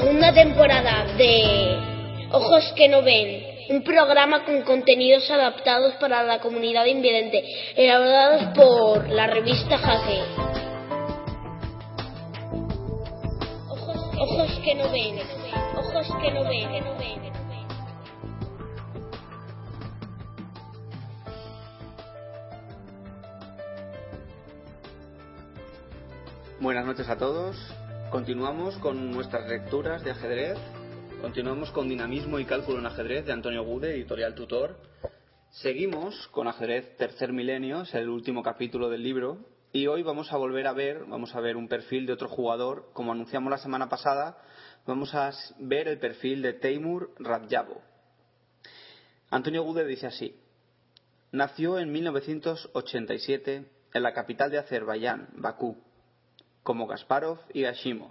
segunda temporada de Ojos que no ven, un programa con contenidos adaptados para la comunidad invidente, elaborados por la revista Jaque. Ojos, que no ven, ojos que no ven, que no ven. Buenas noches a todos. Continuamos con nuestras lecturas de ajedrez. Continuamos con Dinamismo y Cálculo en Ajedrez de Antonio Gude, editorial tutor. Seguimos con Ajedrez Tercer Milenio, es el último capítulo del libro. Y hoy vamos a volver a ver, vamos a ver un perfil de otro jugador. Como anunciamos la semana pasada, vamos a ver el perfil de Teimur Radjabo. Antonio Gude dice así. Nació en 1987 en la capital de Azerbaiyán, Bakú como Kasparov y Gashimov.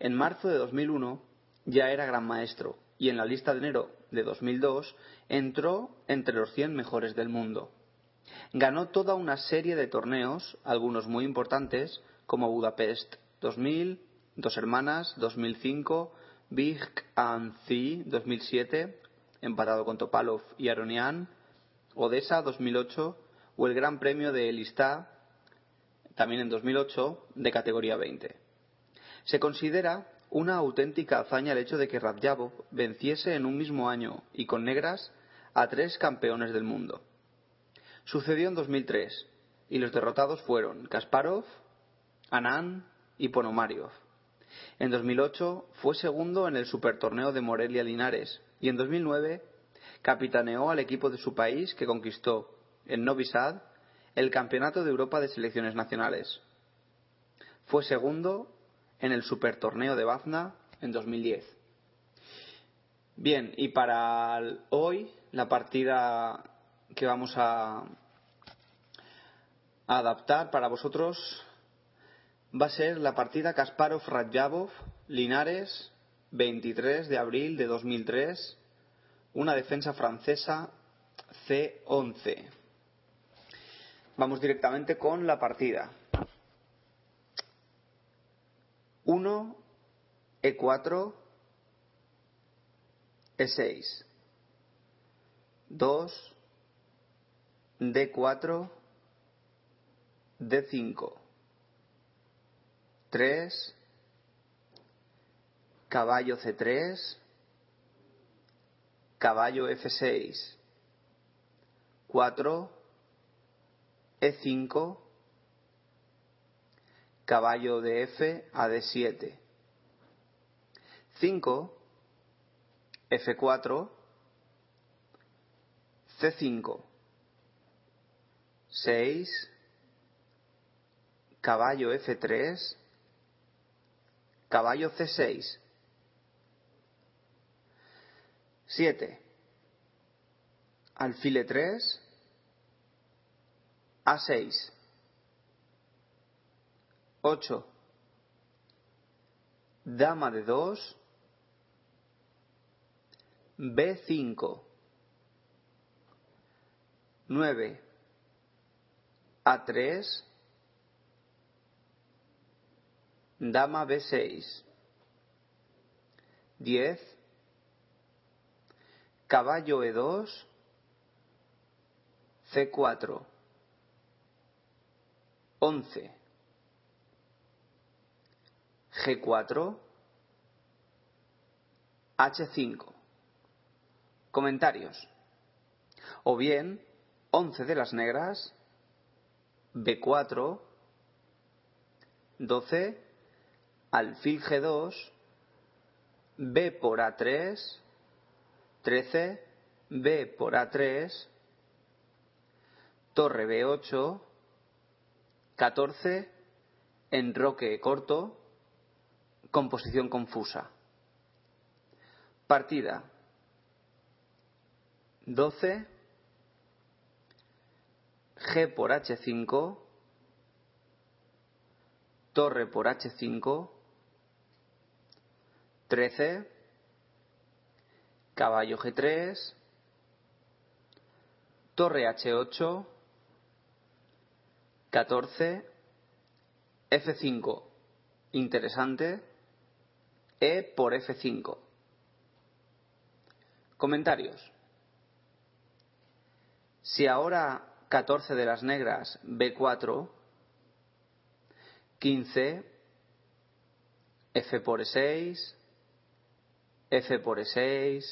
En marzo de 2001 ya era gran maestro y en la lista de enero de 2002 entró entre los 100 mejores del mundo. Ganó toda una serie de torneos, algunos muy importantes, como Budapest 2000, Dos Hermanas 2005, Big and C 2007, empatado con Topalov y Aronian, Odessa 2008 o el Gran Premio de Elistá también en 2008, de categoría 20. Se considera una auténtica hazaña el hecho de que Radjabov venciese en un mismo año y con negras a tres campeones del mundo. Sucedió en 2003 y los derrotados fueron Kasparov, Anand y Ponomariov. En 2008 fue segundo en el Supertorneo de Morelia Linares y en 2009 capitaneó al equipo de su país que conquistó en Novi Sad el Campeonato de Europa de Selecciones Nacionales. Fue segundo en el Supertorneo de Bazna en 2010. Bien, y para hoy la partida que vamos a, adaptar para vosotros va a ser la partida Kasparov-Radjabov Linares 23 de abril de 2003, una defensa francesa C11. Vamos directamente con la partida. 1, E4, E6. 2, D4, D5. 3, caballo C3, caballo F6. 4, e5, caballo de F a D7. 5, F4, C5. 6, caballo F3, caballo C6. 7, alfil 3, a6. 8. Dama de 2. B5. 9. A3. Dama B6. 10. Caballo E2. C4. 11. G4. H5. Comentarios. O bien 11 de las negras. B4. 12. Alfil G2. B por A3. 13. B por A3. Torre B8. 14. Enroque corto. Composición confusa. Partida. 12. G por H5. Torre por H5. 13. Caballo G3. Torre H8. 14. F5. Interesante. E por F5. Comentarios. Si ahora 14 de las negras B4, 15, F por E6, F por E6,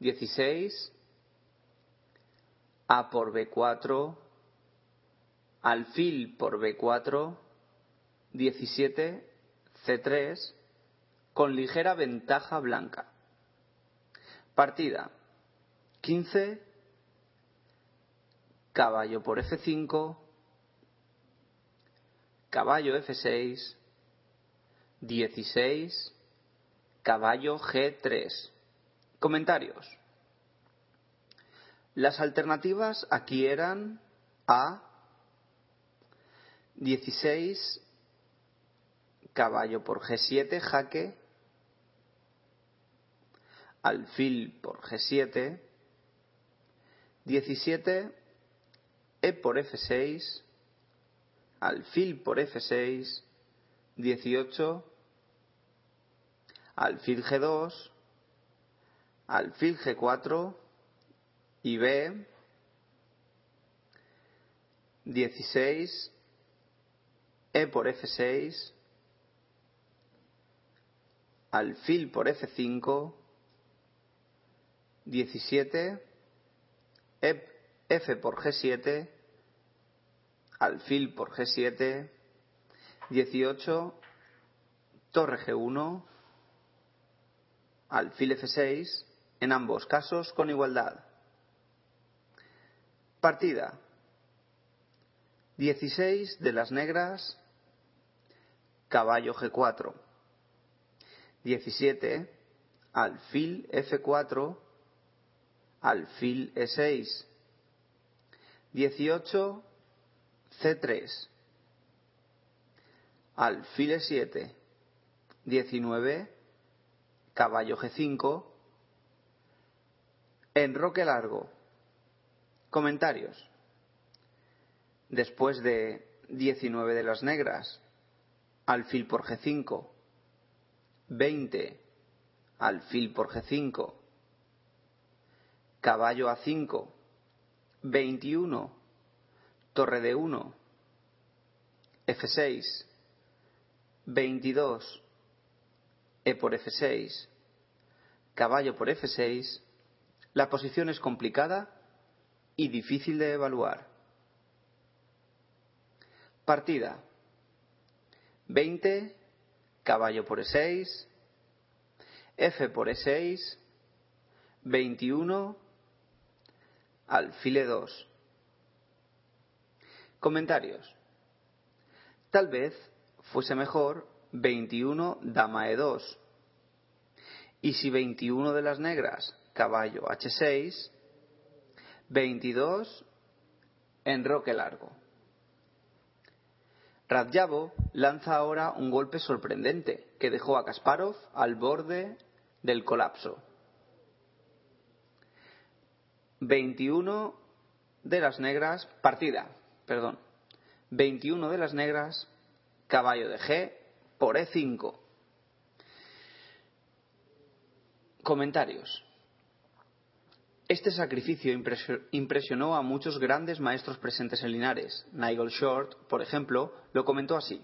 16, A por B4, alfil por B4, 17, C3, con ligera ventaja blanca. Partida 15, caballo por F5, caballo F6, 16, caballo G3. Comentarios. Las alternativas aquí eran A, 16, caballo por G7, jaque, alfil por G7, 17, E por F6, alfil por F6, 18, alfil G2, alfil G4 y B, 16, E por F6, alfil por F5, 17, F por G7, alfil por G7, 18, torre G1, alfil F6, en ambos casos con igualdad. Partida. 16 de las negras, caballo G4. 17, alfil F4, alfil E6. 18, C3. Alfil E7. 19, caballo G5. Enroque largo. Comentarios. Después de 19 de las negras, alfil por G5, 20, alfil por G5, caballo A5, 21, torre de 1, F6, 22, E por F6, caballo por F6, la posición es complicada y difícil de evaluar. Partida. 20, caballo por E6, F por E6, 21, alfil E2. Comentarios. Tal vez fuese mejor 21 dama E2. Y si 21 de las negras, caballo H6, 22 enroque largo. Radjabo lanza ahora un golpe sorprendente que dejó a Kasparov al borde del colapso. 21 de las negras, partida, perdón. 21 de las negras, caballo de G por E5. Comentarios. Este sacrificio impresionó a muchos grandes maestros presentes en Linares. Nigel Short, por ejemplo, lo comentó así.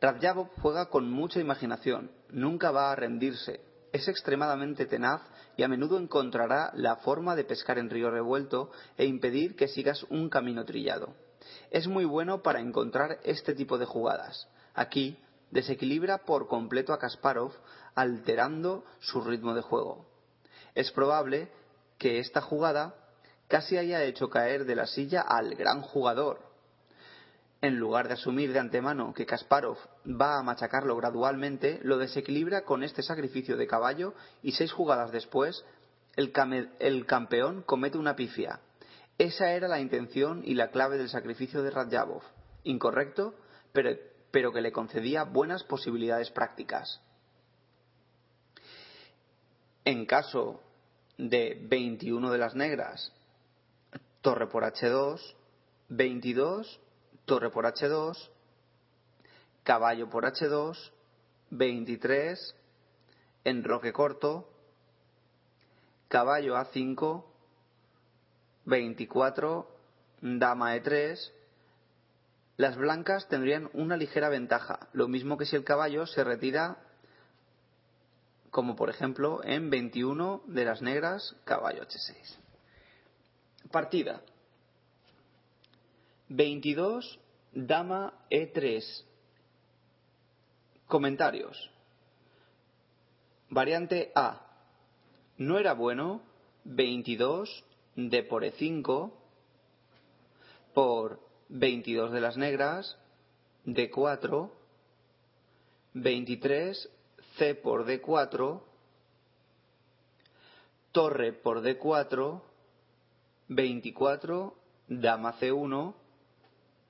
Radjabov juega con mucha imaginación, nunca va a rendirse, es extremadamente tenaz y a menudo encontrará la forma de pescar en río revuelto e impedir que sigas un camino trillado. Es muy bueno para encontrar este tipo de jugadas. Aquí desequilibra por completo a Kasparov, alterando su ritmo de juego. Es probable que esta jugada casi haya hecho caer de la silla al gran jugador. En lugar de asumir de antemano que Kasparov va a machacarlo gradualmente, lo desequilibra con este sacrificio de caballo y seis jugadas después el, campeón comete una pifia. Esa era la intención y la clave del sacrificio de Radjabov. Incorrecto, pero, pero que le concedía buenas posibilidades prácticas. En caso de 21 de las negras, torre por H2, 22, torre por H2, caballo por H2, 23, enroque corto, caballo A5, 24, dama E3. Las blancas tendrían una ligera ventaja, lo mismo que si el caballo se retira, como por ejemplo en 21 de las negras, caballo H6. Partida. 22, dama E3. Comentarios. Variante A. No era bueno 22 de por E5 por 22 de las negras, D4, 23 C por D4, torre por D4, 24 dama C1,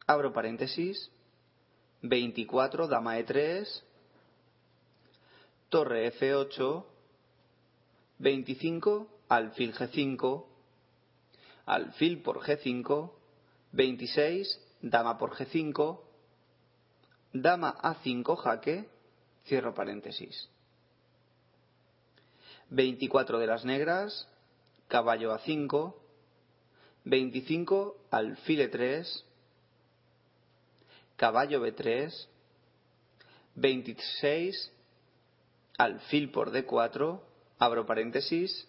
abro paréntesis, 24 dama E3, torre F8, 25 alfil G5, alfil por G5, 26 dama por G5, dama A5 jaque, cierro paréntesis. 24 de las negras, caballo A5, 25 alfil E3, caballo B3, 26 alfil por D4, abro paréntesis,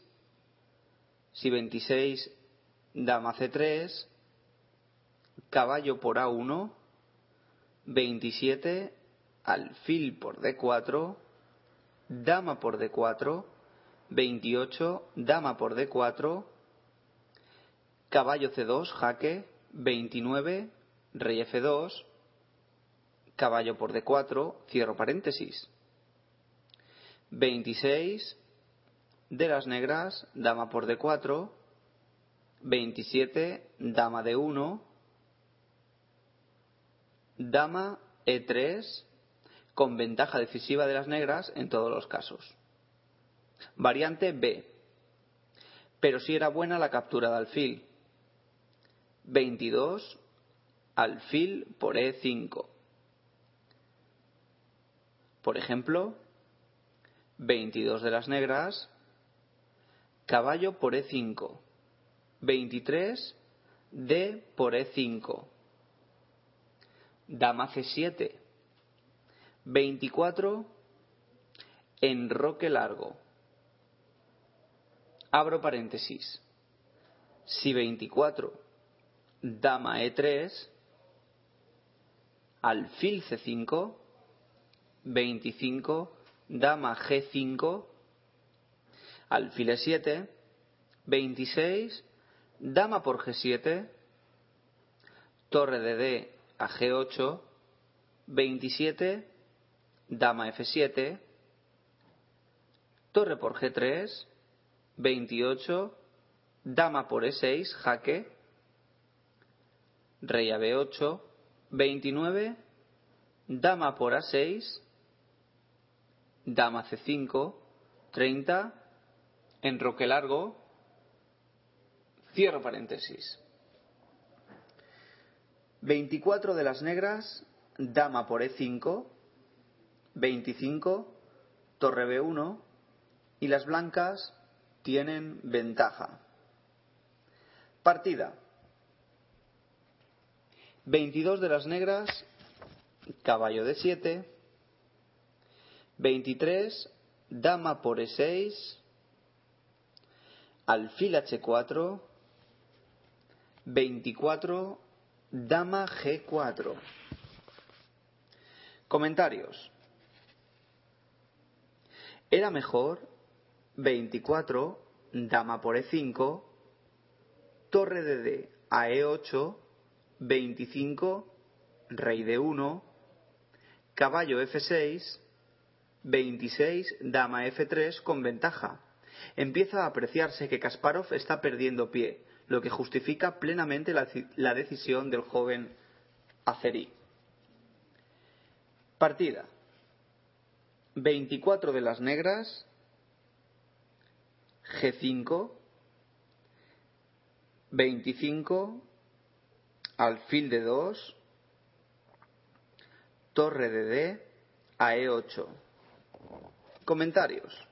si 26 dama C3, caballo por A1, 27 alfil por D4, dama por D4, 28 dama por D4, caballo C2 jaque, 29 rey F2, caballo por D4, cierro paréntesis. 26 de las negras, dama por D4, 27, dama D1, dama E3, con ventaja decisiva de las negras en todos los casos. Variante B, pero si era buena la captura de alfil. 22, alfil por E5. Por ejemplo, 22 de las negras, caballo por E5, 23 D por E5, dama C7, 24 enroque largo. Abro paréntesis. Si 24 dama E3, alfil C5, 25 dama G5, alfil E7, 26, dama por G7, torre de D a G8, 27, dama F7, torre por G3, 28, dama por E6, jaque, rey a B8, 29, dama por A6, dama C5, 30, enroque largo, cierro paréntesis. 24 de las negras, dama por E5, 25, torre B1, y las blancas tienen ventaja. Partida. 22 de las negras, caballo de 7, 23, dama por E6, alfil H4, 24, dama G4. Comentarios. Era mejor 24, dama por E5, torre de D a E8, 25, rey de 1, caballo F6, 26, dama F3 con ventaja. Empieza a apreciarse que Kasparov está perdiendo pie, lo que justifica plenamente la, decisión del joven azerí. Partida. 24 de las negras, G5, 25, alfil de 2, torre de D a E8. Comentarios.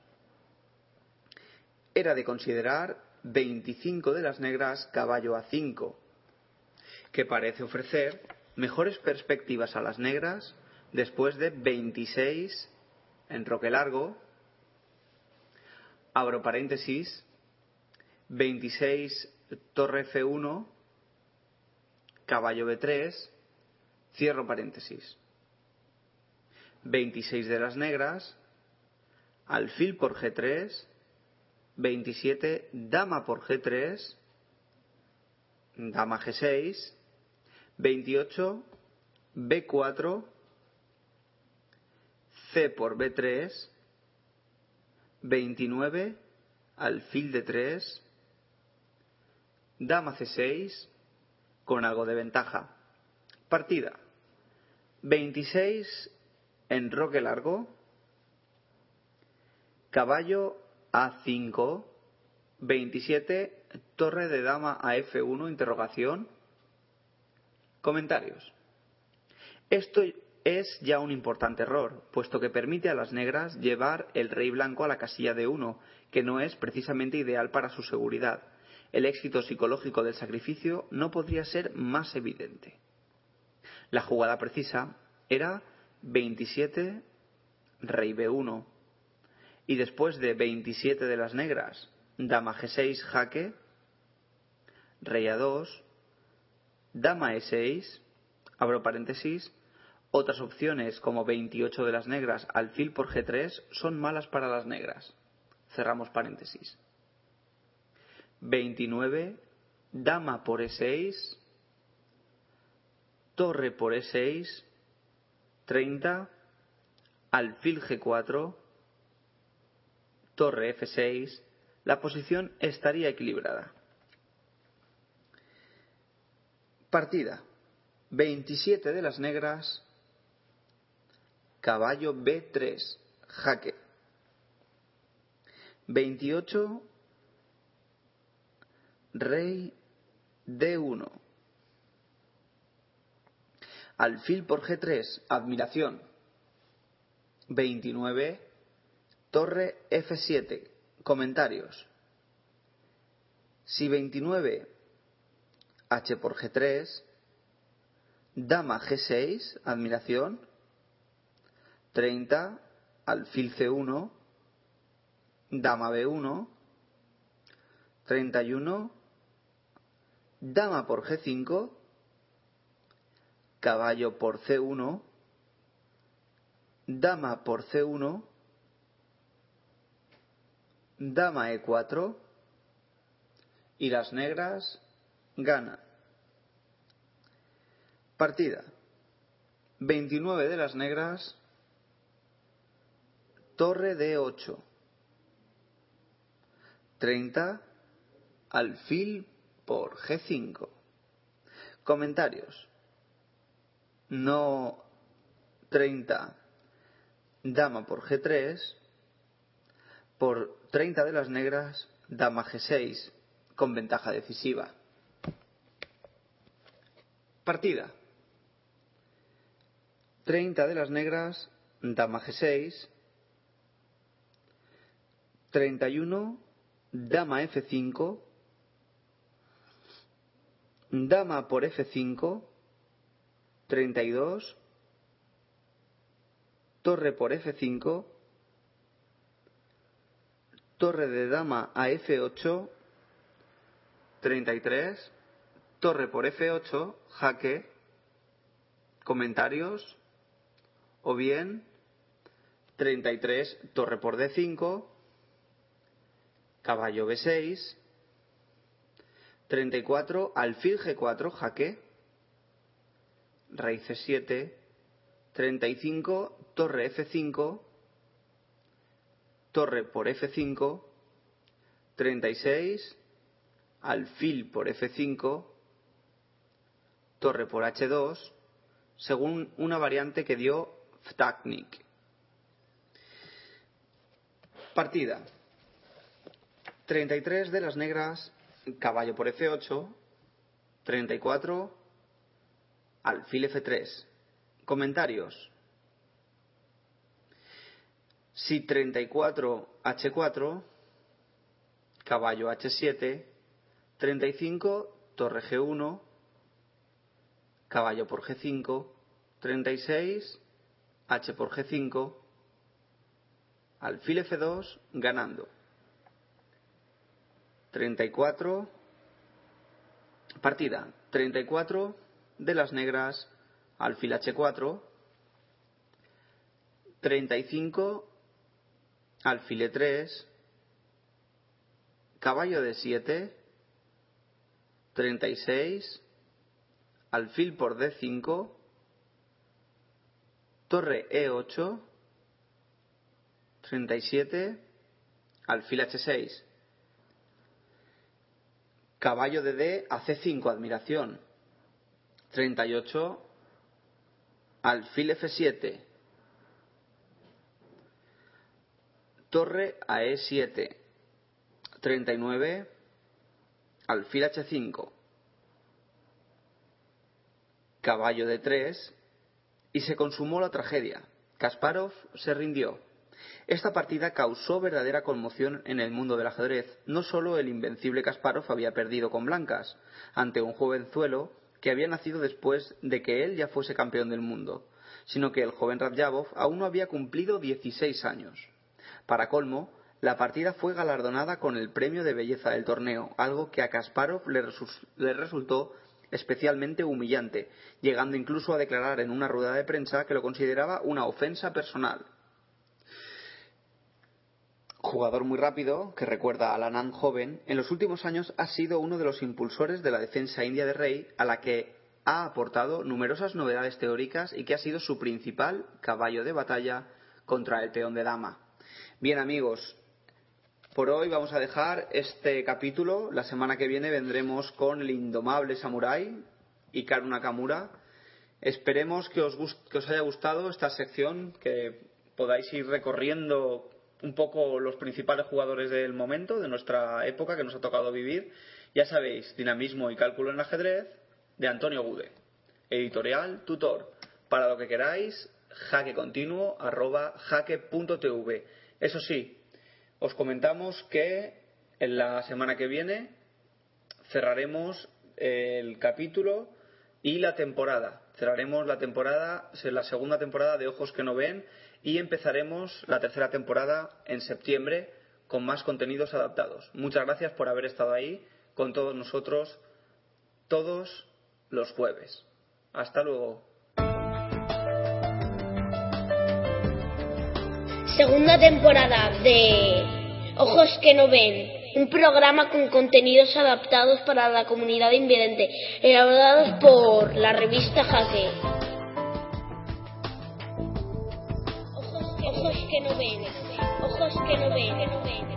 Era de considerar 25 de las negras caballo a 5, que parece ofrecer mejores perspectivas a las negras después de 26 en roque largo, abro paréntesis, 26 torre F1, caballo B3, cierro paréntesis. 26 de las negras, alfil por G3, 27 dama por G3, dama G6, 28 B4, C por B3, 29 alfil de 3, dama C6 con algo de ventaja. Partida. 26 en roque largo, caballo A5, 27 torre de dama a F1 interrogación. Comentarios. Esto es ya un importante error, puesto que permite a las negras llevar el rey blanco a la casilla de 1, que no es precisamente ideal para su seguridad. El éxito psicológico del sacrificio no podría ser más evidente. La jugada precisa era 27 rey B1 y después de 27 de las negras, dama G6 jaque, rey A2, dama E6, abro paréntesis, otras opciones como 28 de las negras, alfil por G3 son malas para las negras. Cerramos paréntesis. 29, dama por E6, torre por E6, 30, alfil G4, torre F6, la posición estaría equilibrada. Partida. 27 de las negras, caballo B3, jaque. 28, rey D1. Alfil por G3, admiración. 29, torre F7, comentarios. Si 29, H por G3, dama G6, admiración. 30, alfil C1, dama B1. 31, dama por G5, caballo por C1, dama por C1, dama E4 y las negras ganan. Partida. 29 de las negras, torre D8. 30, alfil por G5. Comentarios. No 30, dama por G3. Por 30 de las negras, dama G6, con ventaja decisiva. Partida. 30 de las negras, dama G6. 31, dama F5. Dama por F5, 32, torre por F5, torre de dama a F8, 33, torre por F8, jaque, comentarios, o bien 33, torre por D5, caballo B6, 34, alfil G4, jaque, rey C7, 35, torre F5, torre por F5, 36, alfil por F5, torre por H2, según una variante que dio Vtaknik. Partida. 33 de las negras caballo por F8, 34, alfil F3. Comentarios. Si 34 H4, caballo H7, 35 torre G1, caballo por G5, 36 H por G5, alfil F2 ganando. 34 partida 34 de las negras alfil H4 35 alfil E3 caballo de 7 36 alfil por D5 torre E8 37 alfil H6 Caballo de D a C5, admiración. 38. Alfil F7. Torre a E7. 39. Alfil H5. Caballo de 3. Y se consumó la tragedia. Kasparov se rindió. Esta partida causó verdadera conmoción en el mundo del ajedrez. No solo el invencible Kasparov había perdido con blancas ante un jovenzuelo que había nacido después de que él ya fuese campeón del mundo, sino que el joven Radjabov aún no había cumplido 16 años. Para colmo, la partida fue galardonada con el premio de belleza del torneo, algo que a Kasparov le, resultó especialmente humillante, llegando incluso a declarar en una rueda de prensa que lo consideraba una ofensa personal jugador muy rápido, que recuerda a Anand joven, en los últimos años ha sido uno de los impulsores de la defensa india de Rey, a la que ha aportado numerosas novedades teóricas y que ha sido su principal caballo de batalla contra el peón de dama. Bien amigos, por hoy vamos a dejar este capítulo. La semana que viene vendremos con el indomable samurái Ikaru Nakamura. Esperemos que os, que os haya gustado esta sección, que podáis ir recorriendo un poco los principales jugadores del momento, de nuestra época que nos ha tocado vivir. Ya sabéis, Dinamismo y Cálculo en Ajedrez de Antonio Gude. Editorial, tutor. Para lo que queráis, jaque continuo arroba jaque.tv. Eso sí, os comentamos que en la semana que viene cerraremos el capítulo y la temporada. Cerraremos la temporada, la segunda temporada de Ojos que no ven y empezaremos la tercera temporada en septiembre con más contenidos adaptados. Muchas gracias por haber estado ahí con todos nosotros todos los jueves. Hasta luego. Segunda temporada de Ojos que no ven, un programa con contenidos adaptados para la comunidad invidente, elaborados por la revista Jaque. Que no ven, ojos que no ven.